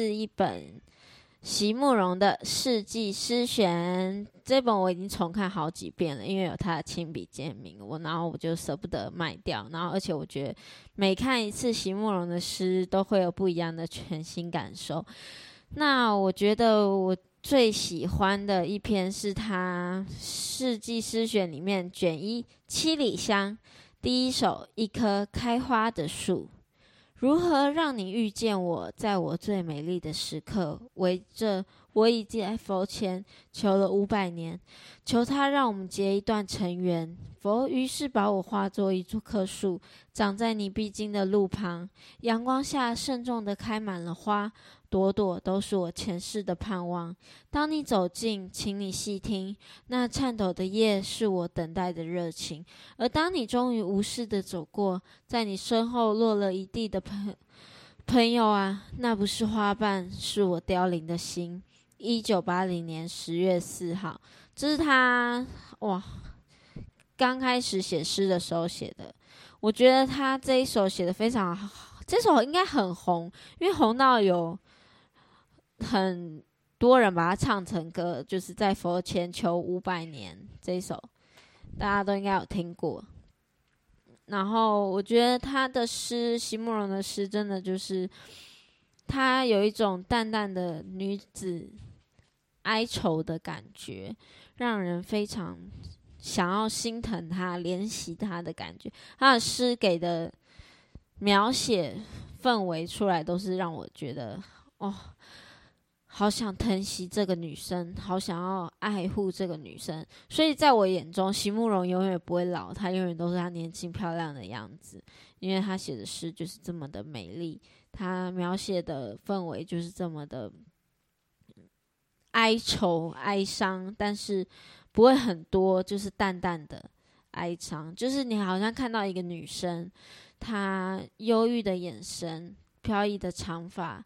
是一本席慕容的《世纪诗选》。这本我已经重看好几遍了，因为有他的亲笔签名，我然后我就舍不得卖掉。然后而且我觉得每看一次席慕容的诗，都会有不一样的全新感受。那我觉得我最喜欢的一篇是他《世纪诗选》里面卷一《七里香》第一首《一棵开花的树》，如何让你遇见我，在我最美丽的时刻，围着。我已经在佛前求了五百年，求他让我们结一段尘缘。佛于是把我化作一棵树，长在你必经的路旁，阳光下慎重地开满了花，朵朵都是我前世的盼望。当你走近，请你细听，那颤抖的叶是我等待的热情。而当你终于无视地走过，在你身后落了一地的朋朋友啊，那不是花瓣，是我凋零的心。一九八零年十月四号，这是他哇刚开始写诗的时候写的。我觉得他这一首写的非常好，这首应该很红，因为红到有很多人把它唱成歌，就是在佛前求五百年这一首，大家都应该有听过。然后我觉得他的诗，席慕容的诗，真的就是他有一种淡淡的女子。哀愁的感觉，让人非常想要心疼他、怜惜他的感觉。他的诗给的描写氛围出来，都是让我觉得哦，好想疼惜这个女生，好想要爱护这个女生。所以在我眼中，席慕容永远不会老，她永远都是她年轻漂亮的样子，因为她写的诗就是这么的美丽，她描写的氛围就是这么的。哀愁、哀伤，但是不会很多，就是淡淡的哀伤。就是你好像看到一个女生，她忧郁的眼神、飘逸的长发，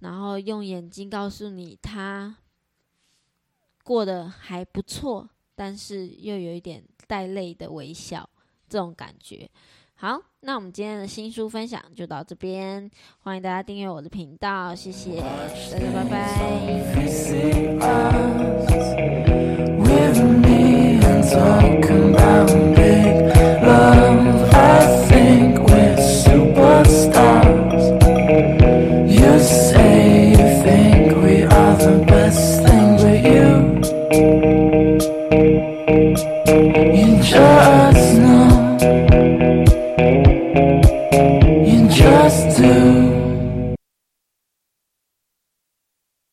然后用眼睛告诉你她过得还不错，但是又有一点带泪的微笑，这种感觉。好，那我们今天的新书分享就到这边，欢迎大家订阅我的频道，谢谢大家，拜拜。